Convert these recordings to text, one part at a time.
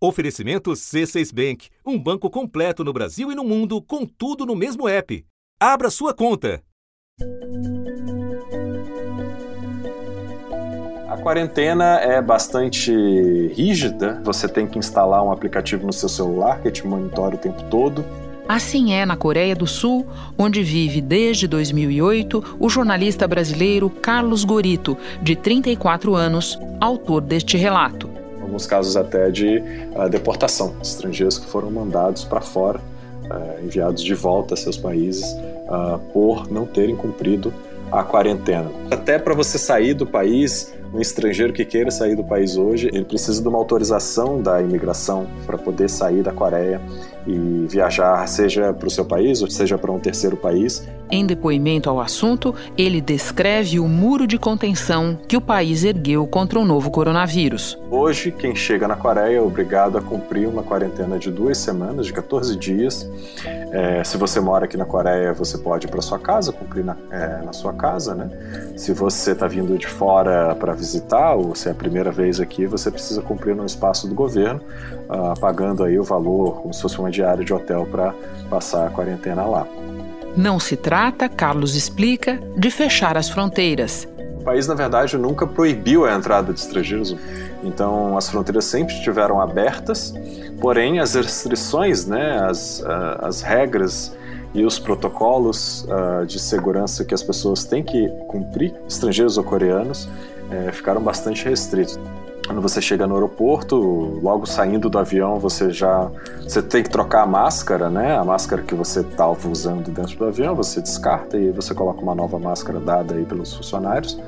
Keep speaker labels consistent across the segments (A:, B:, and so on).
A: Oferecimento C6 Bank, um banco completo no Brasil e no mundo, com tudo no mesmo app. Abra sua conta.
B: A quarentena é bastante rígida. Você tem que instalar um aplicativo no seu celular que te monitora o tempo todo.
C: Assim é na Coreia do Sul, onde vive desde 2008 o jornalista brasileiro Carlos Gorito, de 34 anos, autor deste relato
B: alguns casos até de uh, deportação, estrangeiros que foram mandados para fora, uh, enviados de volta a seus países uh, por não terem cumprido a quarentena. Até para você sair do país, um estrangeiro que queira sair do país hoje, ele precisa de uma autorização da imigração para poder sair da Coreia e viajar, seja para o seu país ou seja para um terceiro país.
C: Em depoimento ao assunto, ele descreve o muro de contenção que o país ergueu contra o novo coronavírus.
B: Hoje, quem chega na Coreia é obrigado a cumprir uma quarentena de duas semanas, de 14 dias. É, se você mora aqui na Coreia, você pode ir para sua casa, cumprir na, é, na sua casa, né? Se você está vindo de fora para visitar, ou se é a primeira vez aqui, você precisa cumprir no espaço do governo, uh, pagando aí o valor, como se fosse uma diária de hotel para passar a quarentena lá.
C: Não se trata, Carlos explica, de fechar as fronteiras.
B: O país, na verdade, nunca proibiu a entrada de estrangeiros, então as fronteiras sempre estiveram abertas, porém as restrições, né, as, uh, as regras e os protocolos uh, de segurança que as pessoas têm que cumprir, estrangeiros ou coreanos, uh, ficaram bastante restritos. Quando você chega no aeroporto, logo saindo do avião, você já você tem que trocar a máscara, né? A máscara que você estava usando dentro do avião, você descarta e você coloca uma nova máscara dada aí pelos funcionários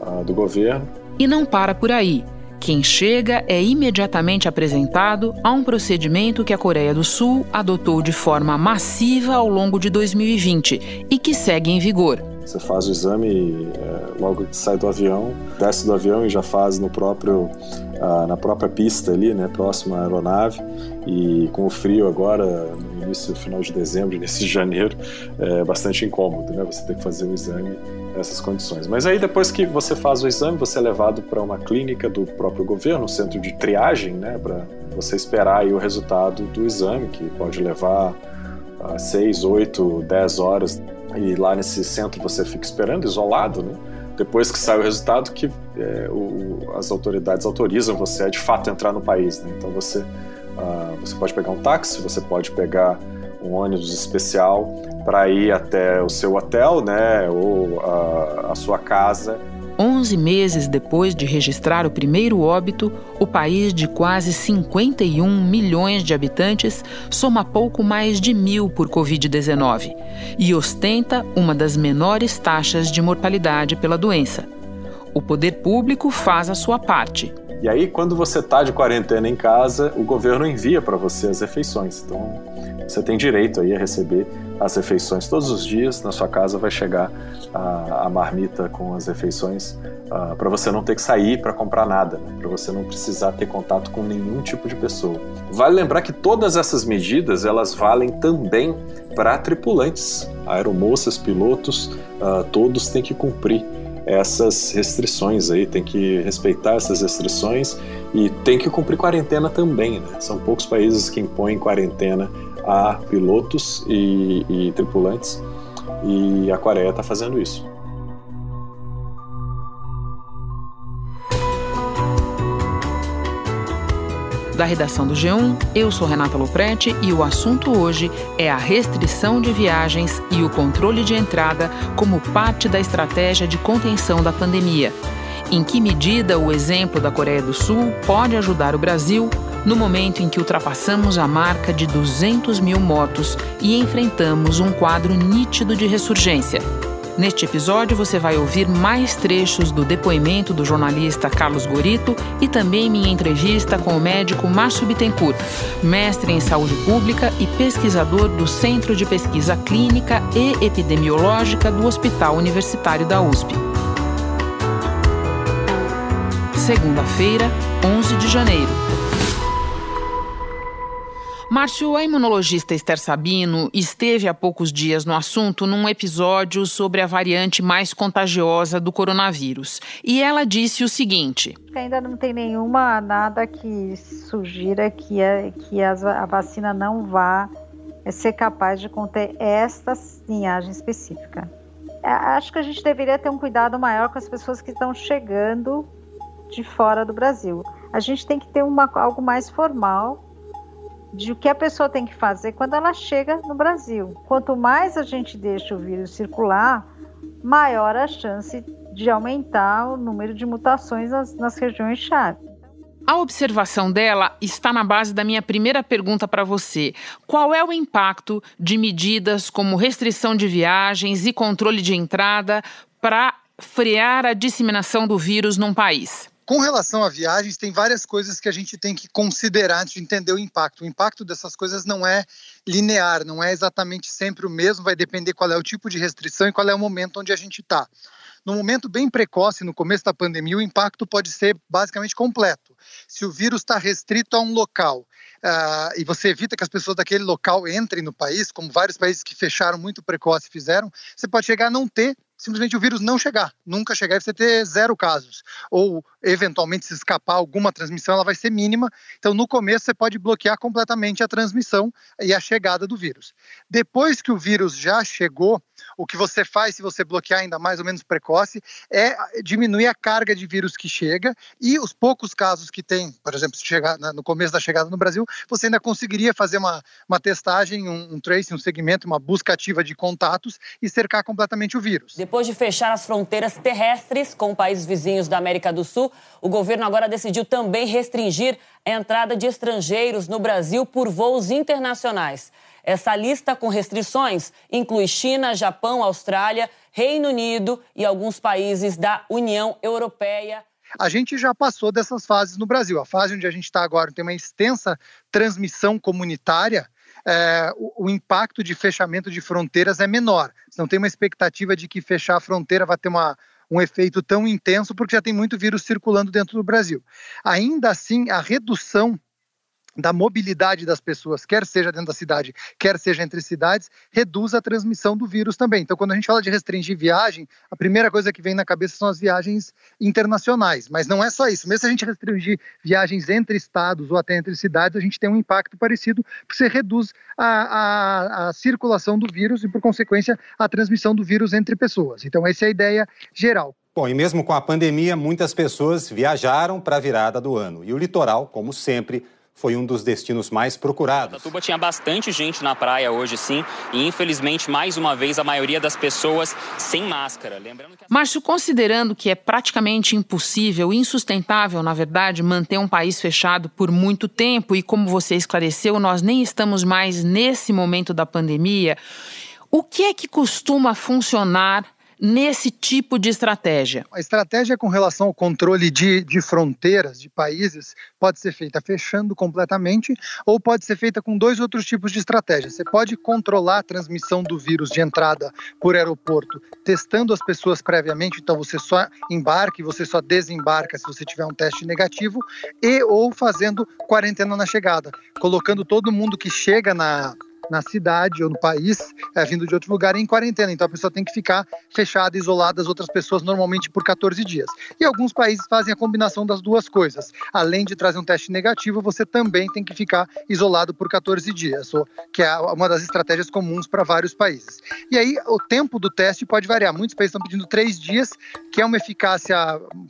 B: uh, do governo.
C: E não para por aí. Quem chega é imediatamente apresentado a um procedimento que a Coreia do Sul adotou de forma massiva ao longo de 2020 e que segue em vigor.
B: Você faz o exame é, logo que sai do avião, desce do avião e já faz no próprio, ah, na própria pista ali, né, próxima à aeronave. E com o frio agora, no início, final de dezembro, início de janeiro, é bastante incômodo, né? Você tem que fazer o exame nessas condições. Mas aí depois que você faz o exame, você é levado para uma clínica do próprio governo, um centro de triagem, né, para você esperar aí o resultado do exame, que pode levar 6, 8, 10 horas. E lá nesse centro você fica esperando, isolado, né? Depois que sai o resultado, que é, o, as autoridades autorizam você a de fato entrar no país. Né? Então você, uh, você pode pegar um táxi, você pode pegar um ônibus especial para ir até o seu hotel, né, ou a, a sua casa.
C: 11 meses depois de registrar o primeiro óbito, o país de quase 51 milhões de habitantes soma pouco mais de mil por Covid-19 e ostenta uma das menores taxas de mortalidade pela doença. O poder público faz a sua parte.
B: E aí, quando você está de quarentena em casa, o governo envia para você as refeições. Então, você tem direito aí a receber as refeições todos os dias. Na sua casa vai chegar a, a marmita com as refeições uh, para você não ter que sair para comprar nada, né? para você não precisar ter contato com nenhum tipo de pessoa. Vale lembrar que todas essas medidas elas valem também para tripulantes, aeromoças, pilotos, uh, todos têm que cumprir essas restrições aí, tem que respeitar essas restrições e tem que cumprir quarentena também. Né? São poucos países que impõem quarentena a pilotos e, e tripulantes, e a Coreia está fazendo isso.
C: Da redação do G1, eu sou Renata Loprete e o assunto hoje é a restrição de viagens e o controle de entrada como parte da estratégia de contenção da pandemia. Em que medida o exemplo da Coreia do Sul pode ajudar o Brasil no momento em que ultrapassamos a marca de 200 mil mortos e enfrentamos um quadro nítido de ressurgência. Neste episódio, você vai ouvir mais trechos do depoimento do jornalista Carlos Gorito e também minha entrevista com o médico Márcio Bittencourt, mestre em saúde pública e pesquisador do Centro de Pesquisa Clínica e Epidemiológica do Hospital Universitário da USP. Segunda-feira, 11 de janeiro. Márcio, a imunologista Esther Sabino esteve há poucos dias no assunto num episódio sobre a variante mais contagiosa do coronavírus. E ela disse o seguinte:
D: Ainda não tem nenhuma nada que sugira que, a, que a, vacina não vá é, ser capaz de conter esta linhagem específica. Acho que a gente deveria ter um cuidado maior com as pessoas que estão chegando de fora do Brasil. A gente tem que ter uma, algo mais formal de o que a pessoa tem que fazer quando ela chega no Brasil. Quanto mais a gente deixa o vírus circular, maior a chance de aumentar o número de mutações nas, nas regiões-chave.
C: A observação dela está na base da minha primeira pergunta para você. Qual é o impacto de medidas como restrição de viagens e controle de entrada para frear a disseminação do vírus num país?
E: Com relação a viagens, tem várias coisas que a gente tem que considerar antes de entender o impacto. O impacto dessas coisas não é linear, não é exatamente sempre o mesmo, vai depender qual é o tipo de restrição e qual é o momento onde a gente está. No momento bem precoce, no começo da pandemia, o impacto pode ser basicamente completo. Se o vírus está restrito a um local uh, e você evita que as pessoas daquele local entrem no país, como vários países que fecharam muito precoce fizeram, você pode chegar a não ter simplesmente o vírus não chegar, nunca chegar e você ter zero casos. Ou, eventualmente, se escapar alguma transmissão, ela vai ser mínima. Então, no começo, você pode bloquear completamente a transmissão e a chegada do vírus. Depois que o vírus já chegou, o que você faz se você bloquear ainda mais ou menos precoce é diminuir a carga de vírus que chega e os poucos casos que tem, por exemplo, chegar no começo da chegada no Brasil, você ainda conseguiria fazer uma, uma testagem, um, um tracing, um segmento, uma busca ativa de contatos e cercar completamente o vírus.
F: Depois de fechar as fronteiras terrestres com países vizinhos da América do Sul, o governo agora decidiu também restringir a entrada de estrangeiros no Brasil por voos internacionais. Essa lista com restrições inclui China, Japão, Austrália, Reino Unido e alguns países da União Europeia.
E: A gente já passou dessas fases no Brasil. A fase onde a gente está agora tem uma extensa transmissão comunitária é, o, o, impacto de fechamento de fronteiras é menor. Não tem uma expectativa de que fechar a fronteira vai ter uma, um efeito tão intenso, porque já tem muito vírus circulando dentro do Brasil. Ainda assim, a redução da mobilidade das pessoas, quer seja dentro da cidade, quer seja entre cidades, reduz a transmissão do vírus também. Então, quando a gente fala de restringir viagem, a primeira coisa que vem na cabeça são as viagens internacionais. Mas não é só isso. Mesmo se a gente restringir viagens entre estados ou até entre cidades, a gente tem um impacto parecido, porque você reduz a, a, a circulação do vírus e, por consequência, a transmissão do vírus entre pessoas. Então, essa é a ideia geral.
G: Bom, e mesmo com a pandemia, muitas pessoas viajaram para a virada do ano. E o litoral, como sempre, foi um dos destinos mais procurados.
H: Tatuba tinha bastante gente na praia hoje, sim, e infelizmente, mais uma vez, a maioria das pessoas sem máscara. Lembrando que...
C: Márcio, considerando que é praticamente impossível, insustentável, na verdade, manter um país fechado por muito tempo, e como você esclareceu, nós nem estamos mais nesse momento da pandemia, o que é que costuma funcionar nesse tipo de estratégia?
E: A estratégia com relação ao controle de, de fronteiras de países pode ser feita fechando completamente ou pode ser feita com dois outros tipos de estratégia. Você pode controlar a transmissão do vírus de entrada por aeroporto, testando as pessoas previamente, então você só embarca e você só desembarca se você tiver um teste negativo, e ou fazendo quarentena na chegada, colocando todo mundo que chega na na cidade ou no país, é, vindo de outro lugar, em quarentena. Então a pessoa tem que ficar fechada, isolada das outras pessoas, normalmente por 14 dias. E alguns países fazem a combinação das duas coisas. Além de trazer um teste negativo, você também tem que ficar isolado por 14 dias, que é uma das estratégias comuns para vários países. E aí o tempo do teste pode variar. Muitos países estão pedindo três dias, que é uma eficácia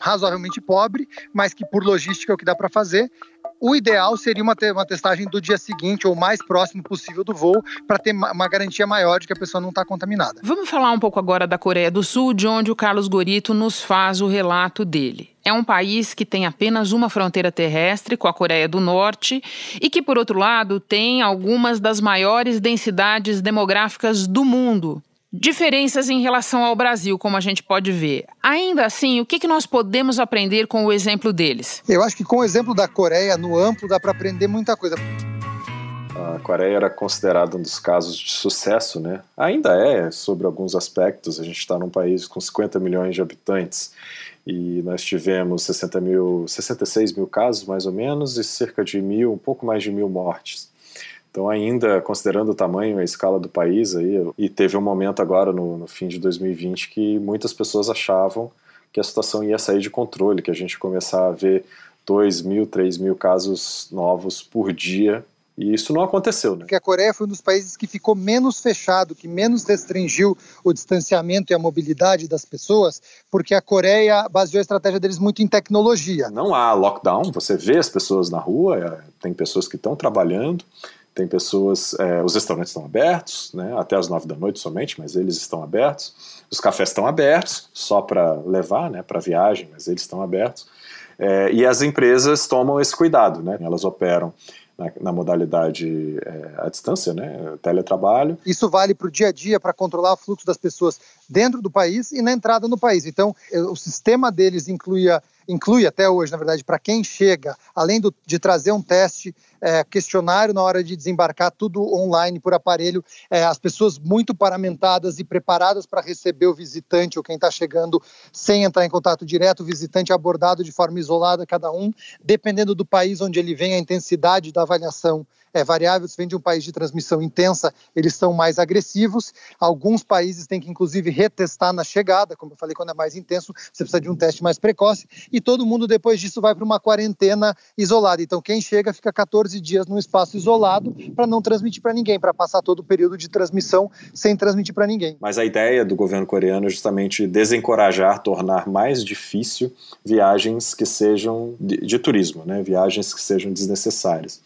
E: razoavelmente pobre, mas que por logística é o que dá para fazer. O ideal seria uma, uma testagem do dia seguinte ou mais próximo possível do voo para ter uma garantia maior de que a pessoa não está contaminada.
C: Vamos falar um pouco agora da Coreia do Sul, de onde o Carlos Gorito nos faz o relato dele. É um país que tem apenas uma fronteira terrestre com a Coreia do Norte e que, por outro lado, tem algumas das maiores densidades demográficas do mundo. Diferenças em relação ao Brasil, como a gente pode ver. Ainda assim, o que, que nós podemos aprender com o exemplo deles?
E: Eu acho que com o exemplo da Coreia, no amplo, dá para aprender muita coisa.
B: A Coreia era considerada um dos casos de sucesso, né? Ainda é, sobre alguns aspectos. A gente está num país com 50 milhões de habitantes e nós tivemos 60 mil, 66 mil casos, mais ou menos, e cerca de mil, um pouco mais de mil mortes. Então, ainda considerando o tamanho e a escala do país, aí, e teve um momento agora no, no fim de 2020 que muitas pessoas achavam que a situação ia sair de controle, que a gente ia começar a ver 2 mil, 3 mil casos novos por dia e isso não aconteceu, né?
E: Porque a Coreia foi um dos países que ficou menos fechado, que menos restringiu o distanciamento e a mobilidade das pessoas, porque a Coreia baseou a estratégia deles muito em tecnologia.
B: Não há lockdown, você vê as pessoas na rua, é, tem pessoas que estão trabalhando, tem pessoas, é, os restaurantes estão abertos, né, até as nove da noite somente, mas eles estão abertos. Os cafés estão abertos, só para levar, né, para viagem, mas eles estão abertos. É, e as empresas tomam esse cuidado, né? Elas operam na, na modalidade é, à distância, né, teletrabalho.
E: Isso vale para o dia a dia, para controlar o fluxo das pessoas dentro do país e na entrada no país. Então, o sistema deles incluía inclui até hoje, na verdade, para quem chega, além do, de trazer um teste, é, questionário na hora de desembarcar, tudo online por aparelho, é, as pessoas muito paramentadas e preparadas para receber o visitante ou quem está chegando sem entrar em contato direto, o visitante abordado de forma isolada, cada um, dependendo do país onde ele vem, a intensidade da avaliação é variável. Se vem de um país de transmissão intensa, eles são mais agressivos. Alguns países têm que, inclusive, retestar na chegada, como eu falei, quando é mais intenso, você precisa de um teste mais precoce. E todo mundo, depois disso, vai para uma quarentena isolada. Então, quem chega fica 14 dias num espaço isolado para não transmitir para ninguém, para passar todo o período de transmissão sem transmitir para ninguém.
B: Mas a ideia do governo coreano é justamente desencorajar, tornar mais difícil viagens que sejam de, de turismo, né? viagens que sejam desnecessárias.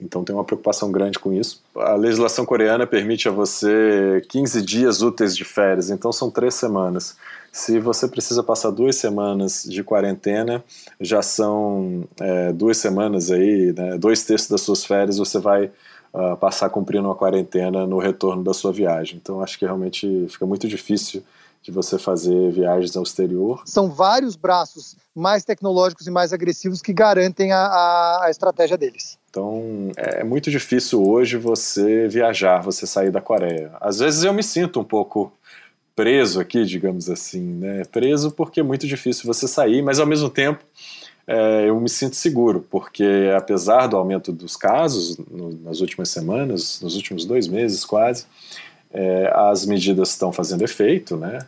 B: Então tem uma preocupação grande com isso. A legislação coreana permite a você 15 dias úteis de férias, então são três semanas. Se você precisa passar duas semanas de quarentena, já são é, duas semanas aí, né, dois terços das suas férias você vai uh, passar cumprindo uma quarentena no retorno da sua viagem. Então acho que realmente fica muito difícil de você fazer viagens ao exterior.
E: São vários braços mais tecnológicos e mais agressivos que garantem a, a, a estratégia deles.
B: Então é muito difícil hoje você viajar, você sair da Coreia. Às vezes eu me sinto um pouco preso aqui, digamos assim, né? Preso porque é muito difícil você sair, mas ao mesmo tempo é, eu me sinto seguro, porque apesar do aumento dos casos no, nas últimas semanas, nos últimos dois meses quase, é, as medidas estão fazendo efeito, né?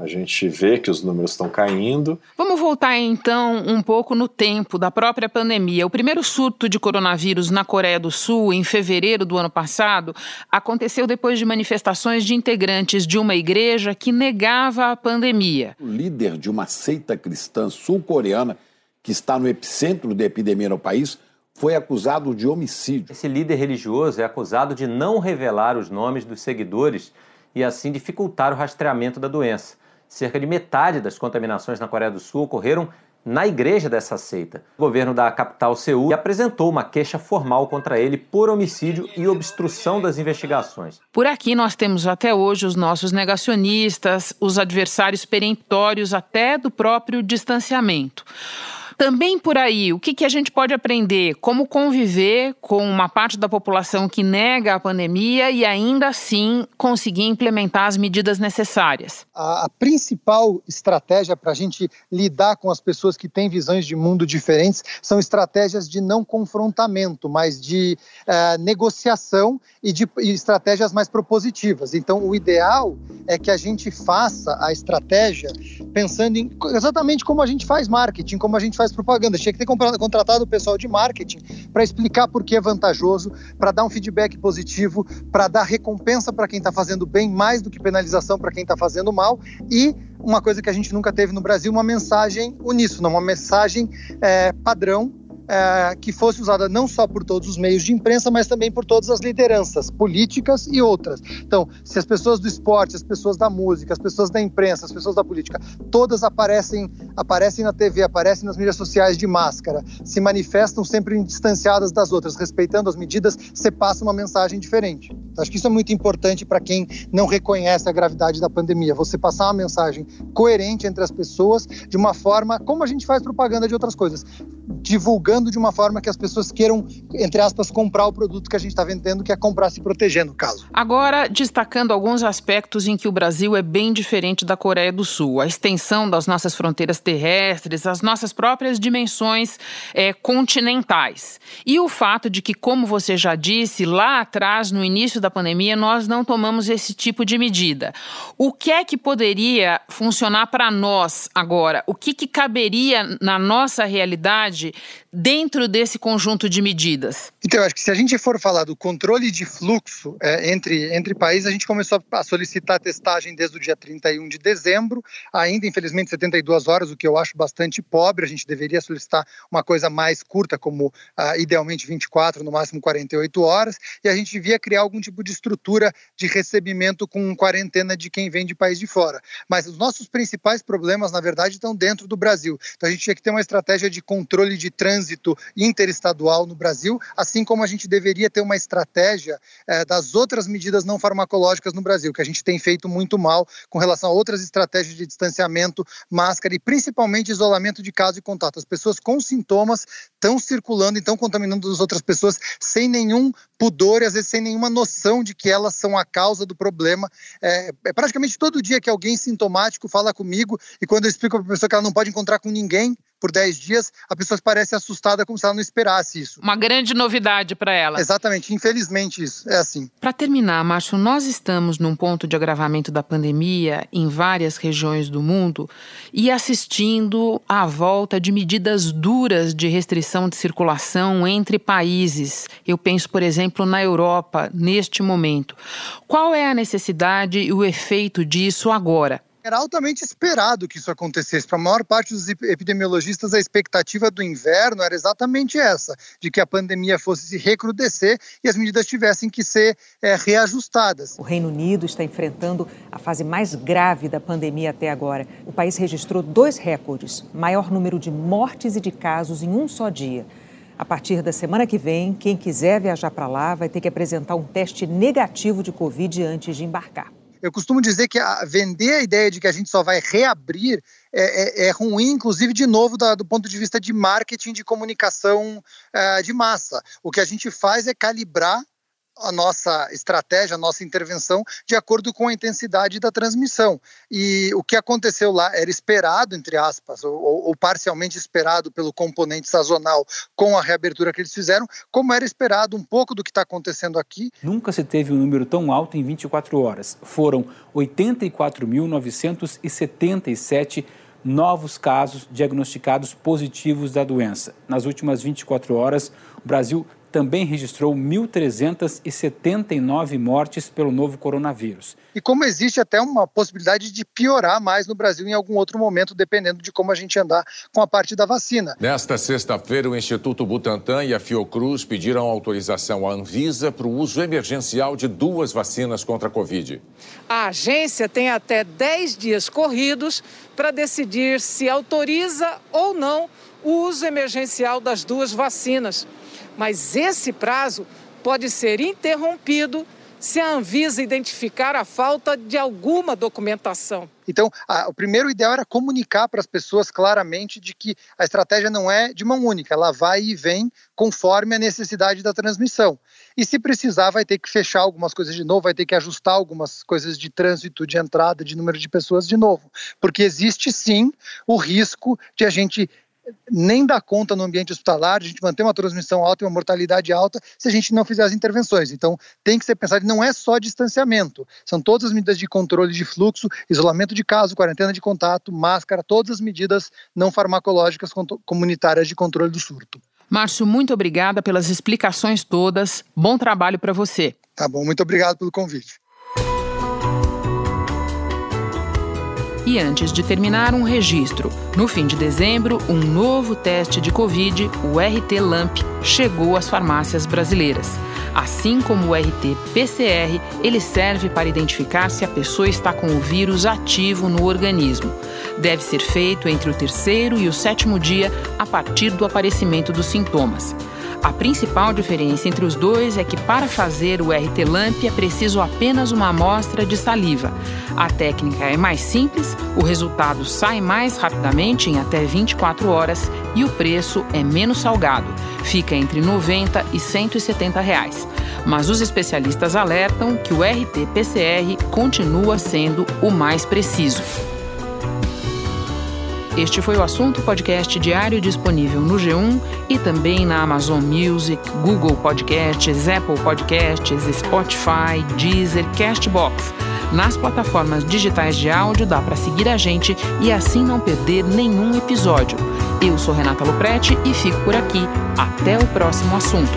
B: A gente vê que os números estão caindo.
C: Vamos voltar então um pouco no tempo da própria pandemia. O primeiro surto de coronavírus na Coreia do Sul, em fevereiro do ano passado, aconteceu depois de manifestações de integrantes de uma igreja que negava a pandemia.
I: O líder de uma seita cristã sul-coreana, que está no epicentro da epidemia no país, foi acusado de homicídio.
J: Esse líder religioso é acusado de não revelar os nomes dos seguidores e assim dificultar o rastreamento da doença. Cerca de metade das contaminações na Coreia do Sul ocorreram na igreja dessa seita. O governo da capital Seul apresentou uma queixa formal contra ele por homicídio e obstrução das investigações.
C: Por aqui nós temos até hoje os nossos negacionistas, os adversários peremptórios até do próprio distanciamento. Também por aí, o que, que a gente pode aprender? Como conviver com uma parte da população que nega a pandemia e ainda assim conseguir implementar as medidas necessárias?
E: A, a principal estratégia para a gente lidar com as pessoas que têm visões de mundo diferentes são estratégias de não confrontamento, mas de uh, negociação e de e estratégias mais propositivas. Então, o ideal é que a gente faça a estratégia pensando em exatamente como a gente faz marketing, como a gente faz faz propaganda. Tinha que ter contratado o pessoal de marketing para explicar por que é vantajoso, para dar um feedback positivo, para dar recompensa para quem está fazendo bem, mais do que penalização para quem está fazendo mal. E uma coisa que a gente nunca teve no Brasil, uma mensagem uníssona, uma mensagem é, padrão é, que fosse usada não só por todos os meios de imprensa, mas também por todas as lideranças políticas e outras. Então, se as pessoas do esporte, as pessoas da música, as pessoas da imprensa, as pessoas da política, todas aparecem, aparecem na TV, aparecem nas mídias sociais de máscara, se manifestam sempre distanciadas das outras, respeitando as medidas, você passa uma mensagem diferente. Então, acho que isso é muito importante para quem não reconhece a gravidade da pandemia. Você passar uma mensagem coerente entre as pessoas de uma forma como a gente faz propaganda de outras coisas divulgando de uma forma que as pessoas queiram, entre aspas, comprar o produto que a gente está vendendo, que é comprar se proteger, no caso.
C: Agora, destacando alguns aspectos em que o Brasil é bem diferente da Coreia do Sul: a extensão das nossas fronteiras terrestres, as nossas próprias dimensões é, continentais. E o fato de que, como você já disse, lá atrás, no início da pandemia, nós não tomamos esse tipo de medida. O que é que poderia funcionar para nós agora? O que, que caberia na nossa realidade dentro desse conjunto de medidas?
E: Então, eu acho que se a gente for falar do controle de fluxo é, entre, entre países, a gente começou a solicitar testagem desde o dia 31 de dezembro, ainda infelizmente 72 horas, o que eu acho bastante pobre. A gente deveria solicitar uma coisa mais curta, como ah, idealmente 24, no máximo 48 horas, e a gente devia criar algum tipo de estrutura de recebimento com quarentena de quem vem de país de fora. Mas os nossos principais problemas, na verdade, estão dentro do Brasil. Então a gente tinha que ter uma estratégia de controle de trânsito interestadual no Brasil, assim como a gente deveria ter uma estratégia eh, das outras medidas não farmacológicas no Brasil, que a gente tem feito muito mal com relação a outras estratégias de distanciamento, máscara e principalmente isolamento de caso e contato. As pessoas com sintomas estão circulando e estão contaminando as outras pessoas sem nenhum pudor e às vezes sem nenhuma noção de que elas são a causa do problema. É, é praticamente todo dia que alguém sintomático fala comigo e quando eu explico para a pessoa que ela não pode encontrar com ninguém, por 10 dias, a pessoa parece assustada como se ela não esperasse isso.
C: Uma grande novidade para ela.
E: Exatamente, infelizmente isso, é assim.
C: Para terminar, Márcio, nós estamos num ponto de agravamento da pandemia em várias regiões do mundo e assistindo à volta de medidas duras de restrição de circulação entre países. Eu penso, por exemplo, na Europa, neste momento. Qual é a necessidade e o efeito disso agora?
E: Era altamente esperado que isso acontecesse. Para a maior parte dos epidemiologistas, a expectativa do inverno era exatamente essa: de que a pandemia fosse se recrudescer e as medidas tivessem que ser é, reajustadas.
K: O Reino Unido está enfrentando a fase mais grave da pandemia até agora. O país registrou dois recordes: maior número de mortes e de casos em um só dia. A partir da semana que vem, quem quiser viajar para lá vai ter que apresentar um teste negativo de Covid antes de embarcar.
E: Eu costumo dizer que a, vender a ideia de que a gente só vai reabrir é, é, é ruim, inclusive, de novo, da, do ponto de vista de marketing, de comunicação é, de massa. O que a gente faz é calibrar a nossa estratégia, a nossa intervenção de acordo com a intensidade da transmissão. E o que aconteceu lá era esperado, entre aspas, ou, ou, parcialmente esperado pelo componente sazonal com a reabertura que eles fizeram, como era esperado um pouco do que está acontecendo aqui.
L: Nunca se teve um número tão alto em 24 horas. Foram 84.977 novos casos diagnosticados positivos da doença. Nas últimas 24 horas, o Brasil também registrou 1.379 mortes pelo novo coronavírus.
E: E como existe até uma possibilidade de piorar mais no Brasil em algum outro momento, dependendo de como a gente andar com a parte da vacina.
M: Nesta sexta-feira, o Instituto Butantan e a Fiocruz pediram autorização à Anvisa para o uso emergencial de duas vacinas contra a Covid.
N: A agência tem até 10 dias corridos para decidir se autoriza ou não o uso emergencial das duas vacinas mas esse prazo pode ser interrompido se a Anvisa identificar a falta de alguma documentação.
E: Então, a, o primeiro ideal era comunicar para as pessoas claramente de que a estratégia não é de mão única, ela vai e vem conforme a necessidade da transmissão. E se precisar, vai ter que fechar algumas coisas de novo, vai ter que ajustar algumas coisas de trânsito, de entrada, de número de pessoas de novo. Porque existe sim o risco de a gente nem dá conta no ambiente hospitalar, a gente manter uma transmissão alta e uma mortalidade alta se a gente não fizer as intervenções. Então, tem que ser pensado, não é só distanciamento, são todas as medidas de controle de fluxo, isolamento de caso, quarentena de contato, máscara, todas as medidas não farmacológicas comunitárias de controle do surto.
C: Márcio, muito obrigada pelas explicações todas. Bom trabalho para você.
E: Tá bom, muito obrigado pelo convite.
C: E antes de terminar, um registro. No fim de dezembro, um novo teste de Covid, o RT-LAMP, chegou às farmácias brasileiras. Assim como o RT-PCR, ele serve para identificar se a pessoa está com o vírus ativo no organismo. Deve ser feito entre o terceiro e o sétimo dia a partir do aparecimento dos sintomas. A principal diferença entre os dois é que para fazer o RT LAMP é preciso apenas uma amostra de saliva. A técnica é mais simples, o resultado sai mais rapidamente em até 24 horas e o preço é menos salgado, fica entre 90 e 170 reais. Mas os especialistas alertam que o RT-PCR continua sendo o mais preciso. Este foi o assunto podcast diário disponível no G1 e também na Amazon Music, Google Podcasts, Apple Podcasts, Spotify, Deezer, Castbox. Nas plataformas digitais de áudio dá para seguir a gente e assim não perder nenhum episódio. Eu sou Renata Loprete e fico por aqui. Até o próximo assunto.